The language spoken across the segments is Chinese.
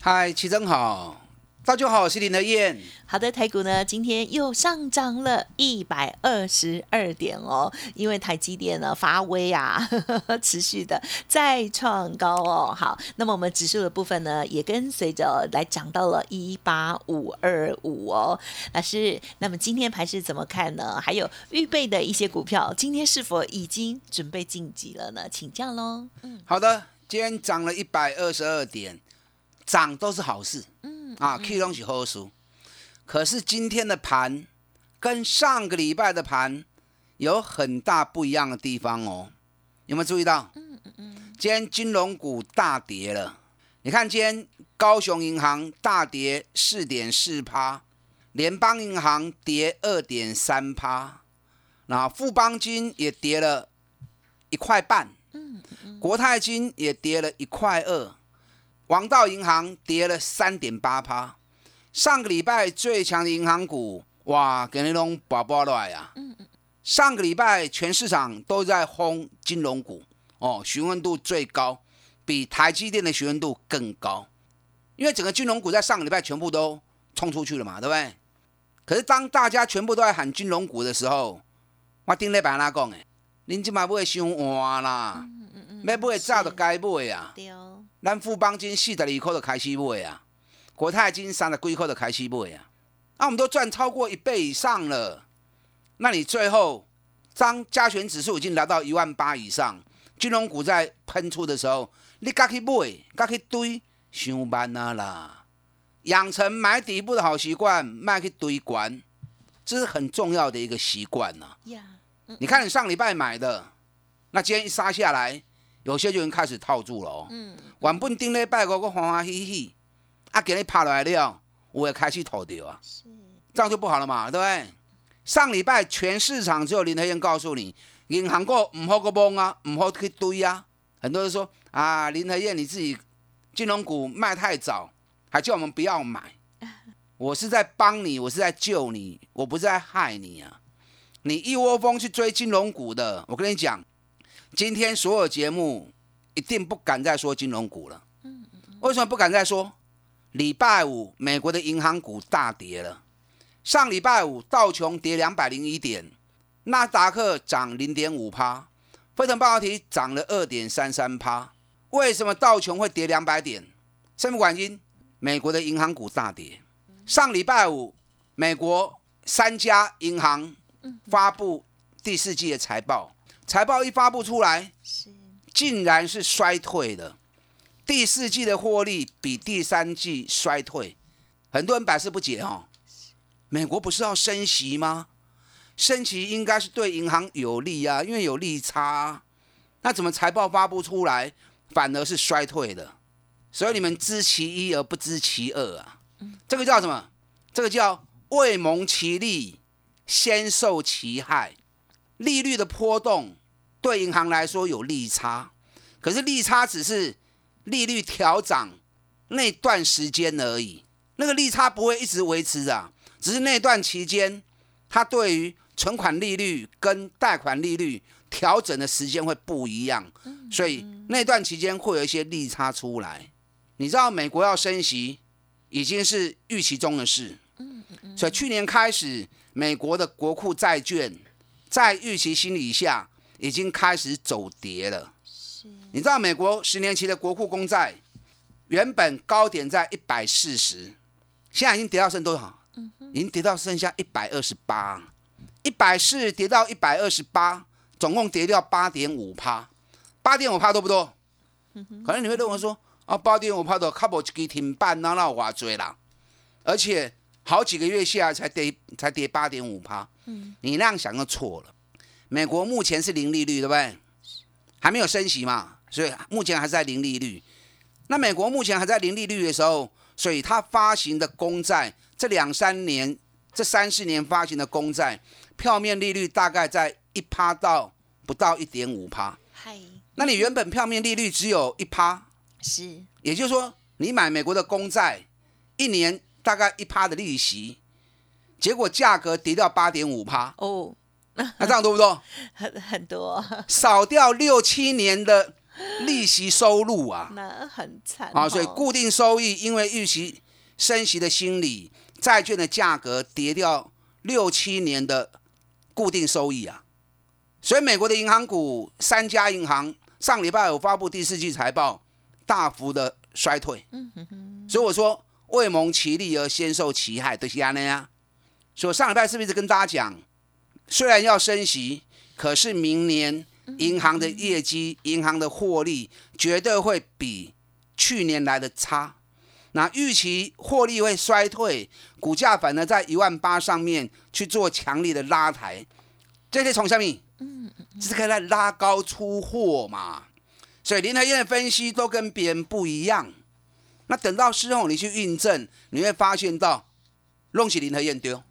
嗨，齐真好，大家好，我是林德燕。好的，台股呢今天又上涨了一百二十二点哦，因为台积电呢发威啊，持续的再创高哦。好，那么我们指数的部分呢也跟随着来涨到了一八五二五哦。老师，那么今天盘是怎么看呢？还有预备的一些股票，今天是否已经准备晋级了呢？请教喽。嗯，好的，今天涨了一百二十二点。涨都是好事，嗯啊，K 东西好书。可是今天的盘跟上个礼拜的盘有很大不一样的地方哦，有没有注意到？嗯嗯嗯。今天金融股大跌了，你看今天高雄银行大跌四点四趴，联邦银行跌二点三趴，那富邦金也跌了一块半，嗯嗯，国泰金也跌了一块二。王道银行跌了三点八趴，上个礼拜最强的银行股，哇，给你弄宝宝来呀！上个礼拜全市场都在轰金融股，哦，询问度最高，比台积电的询问度更高，因为整个金融股在上个礼拜全部都冲出去了嘛，对不对？可是当大家全部都在喊金融股的时候，我顶礼拜哪讲诶？您今嘛不会伤换啦？要买早就该买啊。对哦。咱富邦金四十二块就开始买啊，国泰金三十几块就开始买啊，那我们都赚超过一倍以上了。那你最后当加权指数已经来到一万八以上，金融股在喷出的时候，你该去买，该去堆，上班啊啦！养成买底部的好习惯，卖去堆管，这是很重要的一个习惯呐。你看你上礼拜买的，那今天一杀下来。有些就已经开始套住了哦。嗯。原本顶礼拜五个欢欢喜喜，啊，给你拍落来了，我也开始套掉啊。是。这样就不好了嘛，对不对？上礼拜全市场只有林德燕告诉你，银行股唔好个崩啊，唔好去堆啊。很多人说啊，林德燕你自己金融股卖太早，还叫我们不要买。我是在帮你，我是在救你，我不是在害你啊。你一窝蜂去追金融股的，我跟你讲。今天所有节目一定不敢再说金融股了。为什么不敢再说？礼拜五美国的银行股大跌了。上礼拜五道琼跌两百零一点，纳达克涨零点五趴，非城半导体涨了二点三三趴。为什么道琼会跌两百点？什么原因？美国的银行股大跌。上礼拜五美国三家银行发布第四季的财报。财报一发布出来，是竟然是衰退的，第四季的获利比第三季衰退，很多人百思不解哦。美国不是要升息吗？升息应该是对银行有利啊，因为有利差。那怎么财报发布出来反而是衰退的？所以你们知其一而不知其二啊。这个叫什么？这个叫未蒙其利，先受其害。利率的波动对银行来说有利差，可是利差只是利率调涨那段时间而已，那个利差不会一直维持的，只是那段期间，它对于存款利率跟贷款利率调整的时间会不一样，所以那段期间会有一些利差出来。你知道美国要升息已经是预期中的事，所以去年开始美国的国库债券。在预期心理下，已经开始走跌了。是，你知道美国十年期的国库公债原本高点在一百四十，现在已经跌到剩多少？嗯已经跌到剩下一百二十八。一百四跌到一百二十八，总共跌掉八点五趴。八点五趴多不多？可能你会认为说啊，八点五趴的卡一个停办，那那我追啦。而且好几个月下来才跌，才跌八点五趴。你那样想就错了。美国目前是零利率，对不对？还没有升息嘛，所以目前还是在零利率。那美国目前还在零利率的时候，所以它发行的公债，这两三年、这三四年发行的公债，票面利率大概在一趴到不到一点五趴。嗨，那你原本票面利率只有一趴，是也就是说，你买美国的公债，一年大概一趴的利息，结果价格跌掉八点五趴，哦，那这样多不多？很很多，少掉六七年的利息收入啊！那很惨啊，所以哦固定收益因为预期升息的心理，债券的价格跌掉六七年的固定收益啊。所以美国的银行股三家银行上礼拜有发布第四季财报，大幅的衰退。所以我说未蒙其利而先受其害，就是安尼啊。所以上礼拜是不是一直跟大家讲，虽然要升息，可是明年银行的业绩、银行的获利绝对会比去年来的差。那预期获利会衰退，股价反而在一万八上面去做强力的拉抬，这些从下面，嗯这是可以来拉高出货嘛。所以林和燕的分析都跟别人不一样。那等到事后你去印证，你会发现到弄起林和燕丢，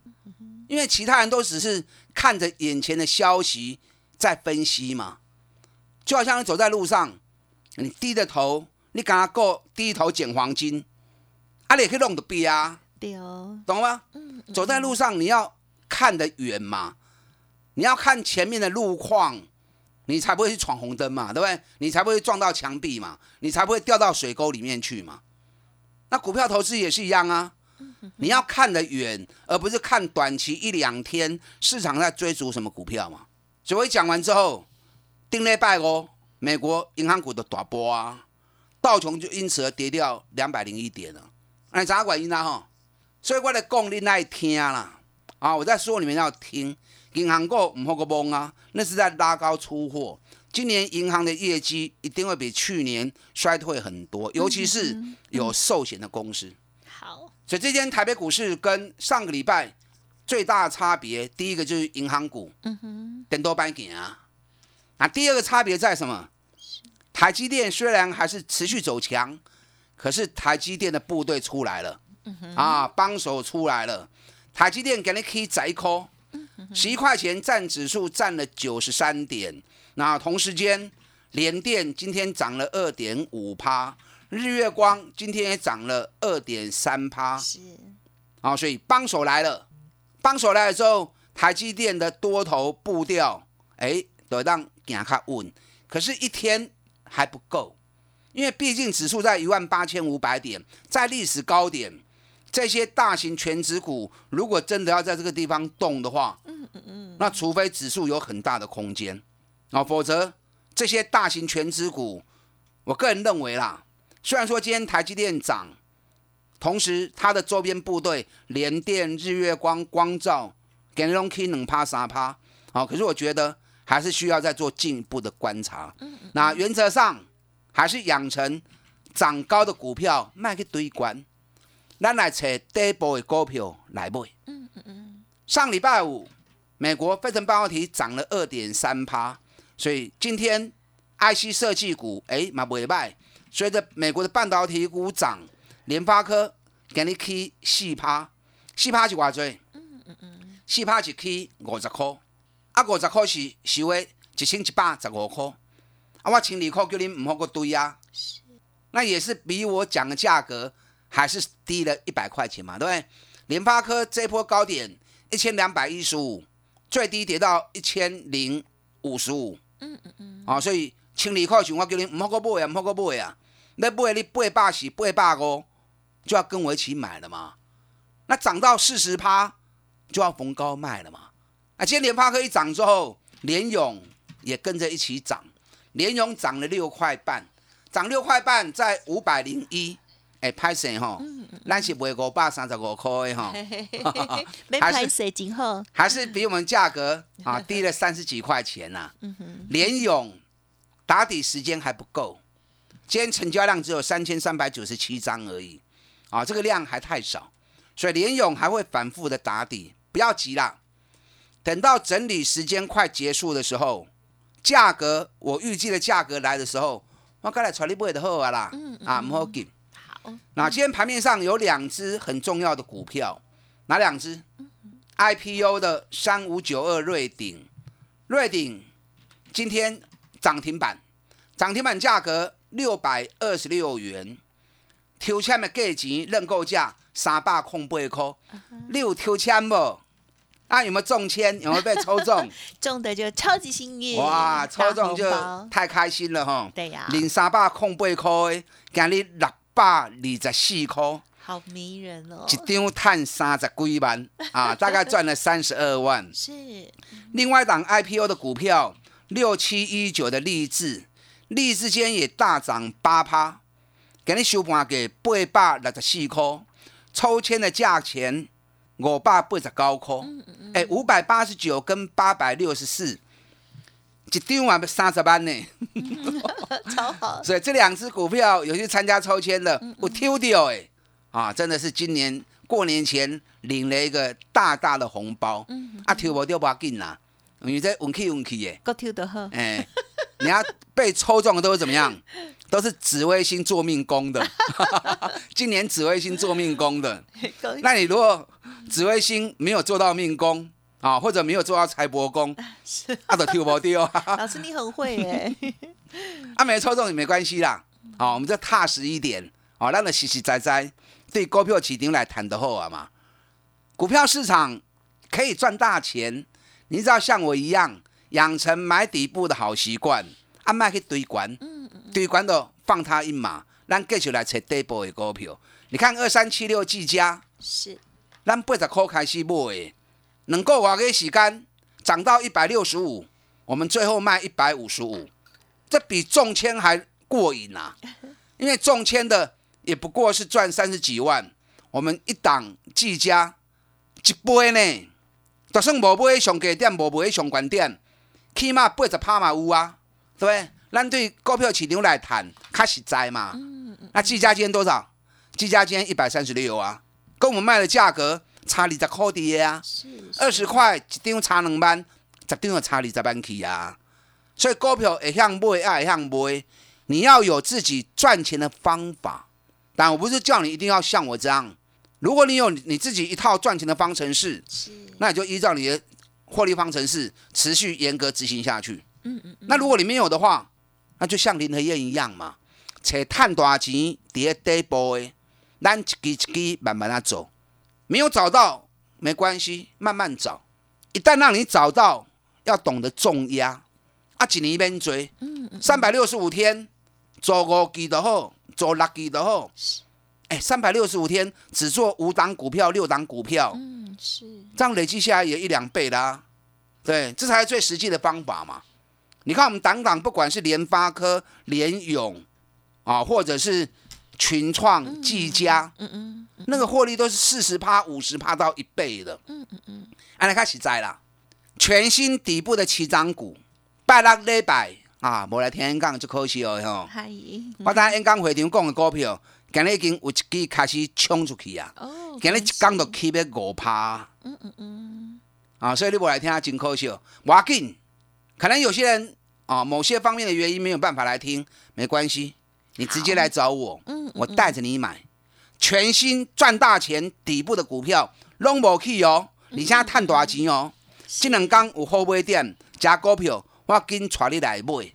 因为其他人都只是看着眼前的消息在分析嘛。就好像你走在路上，你低着头，你敢他够低头捡黄金，啊，你也可以弄得币啊，对哦，懂吗？走在路上你要看得远嘛，你要看前面的路况，你才不会去闯红灯嘛，对不对？你才不会撞到墙壁嘛，你才不会掉到水沟里面去嘛。那股票投资也是一样啊，你要看得远，而不是看短期一两天市场在追逐什么股票嘛。所以我讲完之后，定礼拜哦，美国银行股的大波啊，道琼就因此而跌掉两百零一点了。哎，咋管因啊哈？所以我来讲你爱听啦，啊，我在说你们要听，银行股唔好个崩啊，那是在拉高出货。今年银行的业绩一定会比去年衰退很多，尤其是有寿险的公司。好，所以这天台北股市跟上个礼拜最大的差别，第一个就是银行股，嗯哼，等多半点啊。那第二个差别在什么？台积电虽然还是持续走强，可是台积电的部队出来了，啊，帮手出来了。台积电给你可以宰一颗，十一块钱占指数占了九十三点。那同时间，联电今天涨了二点五趴，日月光今天也涨了二点三趴。是啊，所以帮手来了，帮手来了之后，台积电的多头步调，哎，得让行较稳。可是，一天还不够，因为毕竟指数在一万八千五百点，在历史高点，这些大型全指股如果真的要在这个地方动的话，嗯嗯嗯，那除非指数有很大的空间，啊，否则这些大型全指股，我个人认为啦，虽然说今天台积电涨。同时，它的周边部队联电、日月光、光照，给龙 K 能趴三趴，好，可是我觉得还是需要再做进一步的观察。那原则上还是养成涨高的股票卖去堆关，咱来找底部的股票来买。上礼拜五，美国费城半导体涨了二点三趴，所以今天 IC 设计股哎嘛袂歹，随着美国的半导体股涨。联发科给你起四趴，四趴是偌济？四趴一起五十块，啊五十块是收的一千一百十五块，啊我千二块叫你唔好个堆啊，那也是比我讲的价格还是低了一百块钱嘛，对不对？联发科这波高点一千两百一十五，最低跌到一千零五十五，嗯嗯嗯，啊所以千二块钱我叫你唔好个买啊，唔好个买啊，你买你八百四八百哦。就要跟我一起买了嘛？那涨到四十趴就要逢高卖了嘛？啊，今天联发科一涨之后，联勇也跟着一起涨，联勇涨了六块半，涨六块半在五百零一，哎，拍谁哈？咱是卖五百三十五块的哈，没拍谁真好还是比我们价格啊低了三十几块钱呐、联勇打底时间还不够，今天成交量只有三千三百九十七张而已。啊，这个量还太少，所以联勇还会反复的打底，不要急啦。等到整理时间快结束的时候，价格我预计的价格来的时候，我刚才传你买就好啊啦，嗯嗯啊，唔好紧。好，那今天盘面上有两只很重要的股票，哪两只？IPO 的三五九二瑞鼎，瑞鼎今天涨停板，涨停板价格六百二十六元，抽签的价钱认购价三百空八块，你有抽签不？啊，有没有中签？有没有被抽中？中的就超级幸运，哇，抽中就太开心了哈！对呀零三百空八块的，今日六百二十四块。好迷人哦，一张赚三十几万啊，大概赚了三十二万。是另外一档 IPO 的股票六七一九的励志，励志间也大涨八趴，给你收盘给八百六十四块，抽签的价钱五百八十九块，哎，五百八十九跟八百六十四，一张嘛要三十万呢。超好，所以这两只股票有去参加抽签的，我丢掉哎，啊，真的是今年过年前领了一个大大的红包，啊，抽不掉不要紧啦，因为这运气运气耶，够跳得好，哎，你要被抽中的都是怎么样？都是紫微星做命宫的，今年紫微星做命宫的，那你如果紫微星没有做到命宫啊，或者没有做到财帛宫，啊，都抽不掉。老师你很会耶，啊，没抽中也没关系啦。好、我们就踏实一点，哦，让它实实在在对股票市场来谈的好啊嘛。股票市场可以赚大钱，你只要像我一样养成买底部的好习惯，啊，卖去堆管，堆管的放他一马，咱继续来找底部的股票。你看二三七六技嘉，是咱八十块开始买的，能够多个时间涨到一百六十五，我们最后卖一百五十五，这比中签还过瘾啊！因为中签的也不过是赚三十几万，我们一档技嘉一杯呢，就算无买上低点，无买上悬点，起码八十趴嘛有啊，对不对？咱对股票市场来谈，较实在嘛。那技嘉今天多少？技嘉今天一百三十六啊，跟我们卖的价格差二十块的啊，是二十块一张差两万，十张就差二十万去啊。所以股票会向买，爱向买，你要有自己赚钱的方法。但我不是叫你一定要像我这样，如果你有你自己一套赚钱的方程式，是，那你就依照你的获利方程式持续严格执行下去。嗯嗯那如果你没有的话，那就像林和燕一样嘛，找探大钱伫咧底部的，咱一支一支慢慢啊走，没有找到没关系，慢慢找。一旦让你找到，要懂得重压，啊，一年免追，三百六十五天做五支就好，做六支就好。哎，三百六十五天只做五档股票、六档股票，嗯是，这样累积下来也一两倍啦、对，这才是最实际的方法嘛。你看我们档档，不管是联发科、联勇啊，或者是群创、技嘉，嗯嗯那个获利都是四十趴、五十趴到一倍的。嗯嗯嗯，安来开始在啦，全新底部的起涨股，拜六礼拜。啊，无来听演讲就可惜哦吼。嗨，我等下演讲会场讲的股票，今日已经有一支开始冲出去啊。哦，今日一天就起要五趴，嗯嗯嗯，啊，所以你无来听真可惜。无要紧，可能有些人啊，某些方面的原因没有办法来听，没关系，你直接来找我，嗯嗯我带着你买。全新赚大钱底部的股票，拢无去哦。你现在赚大钱哦，这两天有好买点加股票，我紧带你来买。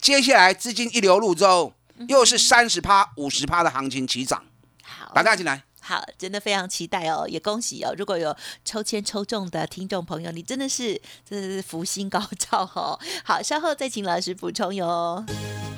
接下来资金一流入之后，又是三十趴、五十趴的行情起涨，好，把大家进来。好，真的非常期待哦，也恭喜哦！如果有抽签抽中的听众朋友，你真的是真的是福星高照哦。好，稍后再请老师补充哟。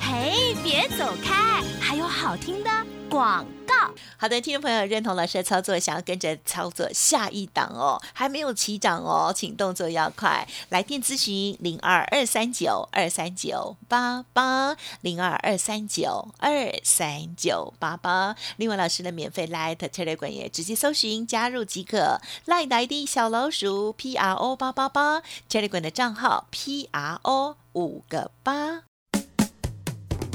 嘿，别走开，还有好听的广告。好的，听众朋友认同老师的操作，想要跟着操作下一档哦，还没有起涨哦，请动作要快，来电咨询零二二三九二三九八八零二二三九二三九八八。另外，老师的免费 Light Telegram 也直接搜寻加入即可，Light ID 小老鼠 P R O 八八八，Telegram 的账号 P R O 五个八。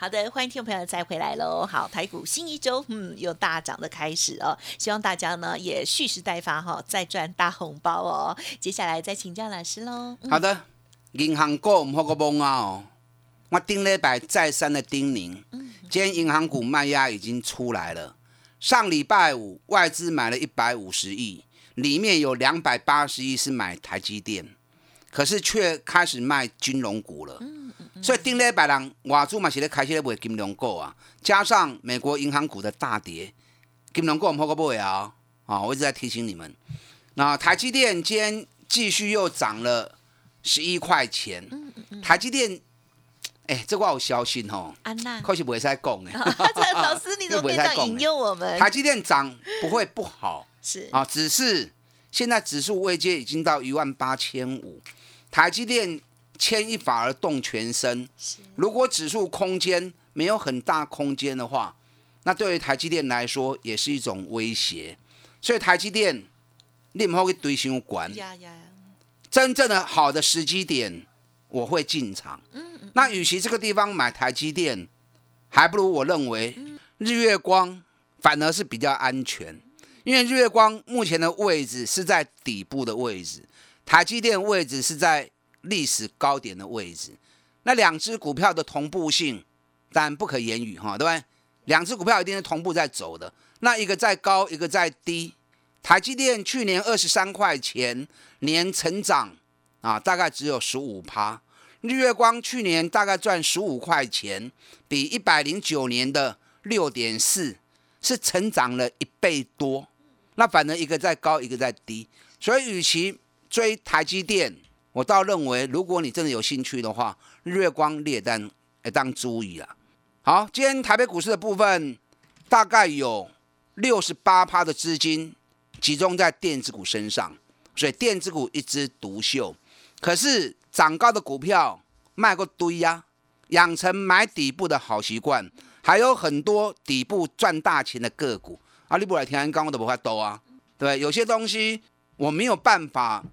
好的，欢迎听众朋友再回来喽。好，台股新一周，嗯，有大涨的开始哦。希望大家呢也蓄势待发哈，再赚大红包哦。接下来再请教老师喽。好的，银行股唔好个懵啊哦。我顶礼拜再三的叮咛，今天银行股卖压已经出来了。上礼拜五外资买了一百五十亿，里面有两百八十亿是买台积电，可是却开始卖金融股了。所以顶礼拜人外资嘛是咧开始咧卖金融股啊，加上美国银行股的大跌，金融股唔好个买啊！啊，我一直在提醒你们。那台积电今天继续又涨了十一块钱。台积电，哎，这我有小心哦。安娜，可是不会再讲哎。老师，你怎么这样引诱我们？台积电涨不会不好，是啊，只是现在指数位阶已经到一万八千五，台积电。牵一发而动全身。如果指数空间没有很大空间的话，那对于台积电来说也是一种威胁。所以台积电，你唔好去堆想管。真正的好的时机点，我会进场。那与其这个地方买台积电，还不如我认为日月光反而是比较安全，因为日月光目前的位置是在底部的位置，台积电位置是在。历史高点的位置，那两只股票的同步性但不可言语哈，对不对？两只股票一定是同步在走的。那一个在高，一个在低。台积电去年二十三块钱，年成长啊，大概只有十五趴。日月光去年大概赚十五块钱，比一百零九年的六点四是成长了一倍多。那反正一个在高，一个在低，所以与其追台积电。我倒认为，如果你真的有兴趣的话，日月光列单来当注意了。好，今天台北股市的部分大概有六十八趴的资金集中在电子股身上，所以电子股一枝独秀。可是涨高的股票卖过堆呀，养成买底部的好习惯，还有很多底部赚大钱的个股。阿里不来听刚刚都不会多啊，对有些东西我没有办法，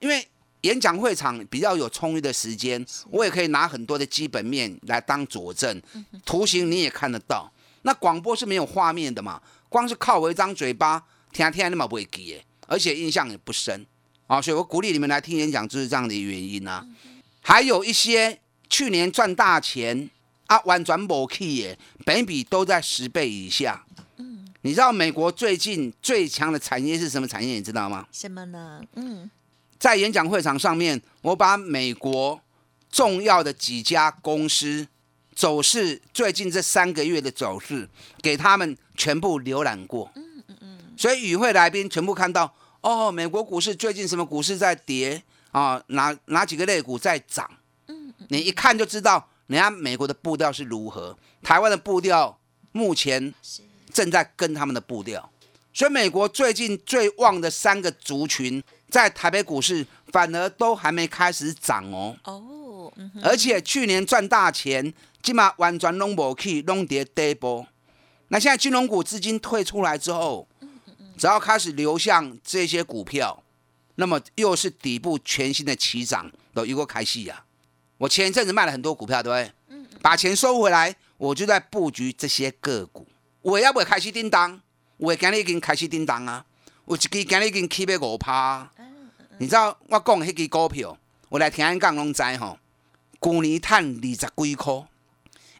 因为。演讲会场比较有充裕的时间，我也可以拿很多的基本面来当佐证，图形你也看得到。那广播是没有画面的嘛，光是靠我一张嘴巴，听听那么不会记，而且印象也不深啊。所以我鼓励你们来听演讲，就是这样的原因啊。还有一些去年赚大钱啊，完全无去耶，本比都在十倍以下。嗯，你知道美国最近最强的产业是什么产业？你知道吗？什么呢？嗯。在演讲会场上面，我把美国重要的几家公司走势，最近这三个月的走势，给他们全部浏览过。嗯嗯嗯。所以与会来宾全部看到，哦，美国股市最近什么股市在跌啊？哪哪几个类股在涨？你一看就知道，人家美国的步调是如何，台湾的步调目前正在跟他们的步调。所以美国最近最旺的三个族群。在台北股市反而都还没开始涨哦，哦，而且去年赚大钱，起码完全拢无去弄跌跌波。那现在金融股资金退出来之后，只要开始流向这些股票，那么又是底部全新的起涨都一个开戏呀。我前一阵子卖了很多股票，对不对？把钱收回来，我就在布局这些个股。我要不要开始叮当？我今日已经开始叮当啊！有一支今日已经起码五趴。你知道我讲迄支股票，我来听安讲拢知吼。去年赚二十几块，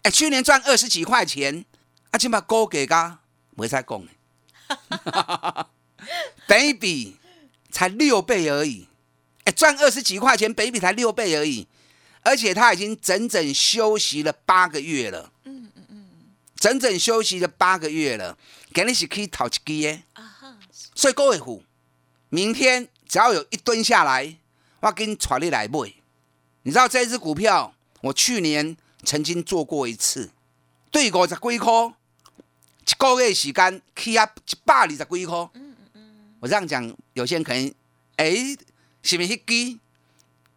哎，去年赚二十几块钱，啊，即嘛股价噶袂使讲诶，等比才六倍而已。哎，赚二十几块钱，比比才六倍而已，而且他已经整整休息了八个月了。嗯嗯嗯，整整休息了八个月了，今日是可以讨一支的。啊哈，所以各位虎，明天只要有一蹲下来，我给你传你来买。你知道这只股票，我去年曾经做过一次，对五十几块，一个月时间起啊一百二十几块。我这样讲，有些人可能，哎、是不是迄支？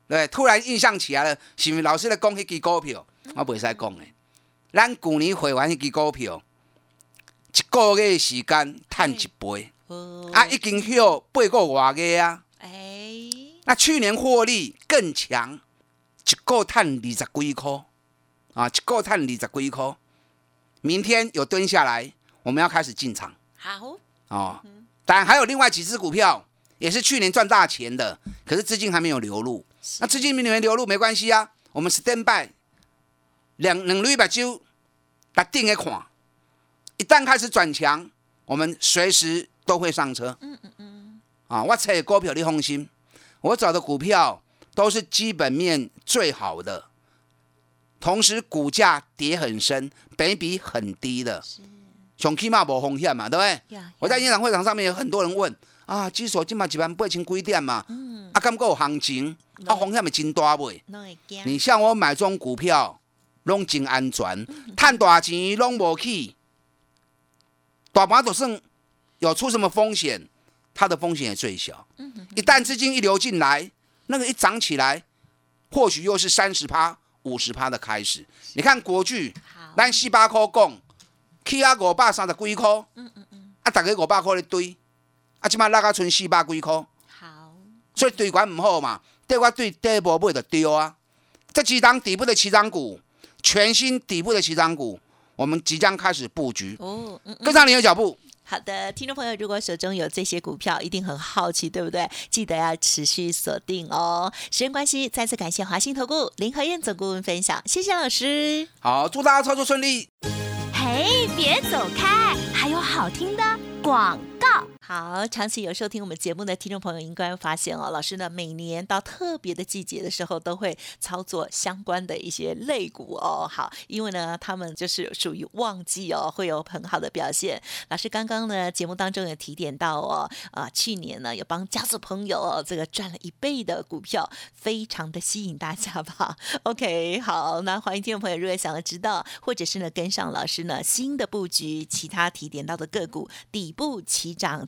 对，突然印象起来了，是不是老师在讲迄支股票？我袂使讲的。咱去年会完迄支股票，一个月时间赚一倍。哦，啊，已经有八个外个啊。哎，那去年获利更强，一个赚二十几块啊，一个赚二十几块。明天有蹲下来，我们要开始进场好，哦。当然还有另外几只股票，也是去年赚大钱的，可是资金还没有流入。那资金没有流入没关系啊，我们 stand by，两两绿把揪，把定一款。一旦开始转强，我们随时都会上车。嗯嗯嗯。啊，我找的股票你放心，我找的股票都是基本面最好的，同时股价跌很深，本比很低的，熊起码无风险嘛，对不对？呀，我在演讲会场上面有很多人问啊，基础今嘛一万八千几点嘛，啊，敢够有行情，啊，风险咪真大袂？你像我买这种股票，拢真安全，赚大钱拢无去，大盘就算有出什么风险，它的风险也最小。一旦资金一流进来，那个一涨起来，或许又是三十趴、五十趴的开始。你看国巨，好，咱四百块讲，起啊五百三十几块，嗯嗯嗯啊，大家五百块咧堆，啊，即摆拉个剩四百几块。好，所以对管唔好嘛，对我对底部买就丢啊。这几档底部的起涨股，全新底部的起涨股，我们即将开始布局，哦，嗯嗯。跟上你的脚步。好的，听众朋友，如果手中有这些股票，一定很好奇，对不对？记得要持续锁定哦。时间关系，再次感谢华兴投顾林和燕总顾问分享，谢谢老师。好，祝大家操作顺利。嘿，别走开，还有好听的广告。好，长期有收听我们节目的听众朋友应该发现哦，老师呢每年到特别的季节的时候，都会操作相关的一些类股哦。好，因为呢他们就是属于旺季哦，会有很好的表现。老师刚刚呢节目当中有提点到哦，啊、去年呢有帮家族朋友哦这个赚了一倍的股票，非常的吸引大家吧。OK，好，那欢迎听众朋友如果想要知道，或者是呢跟上老师呢新的布局，其他提点到的个股底部起涨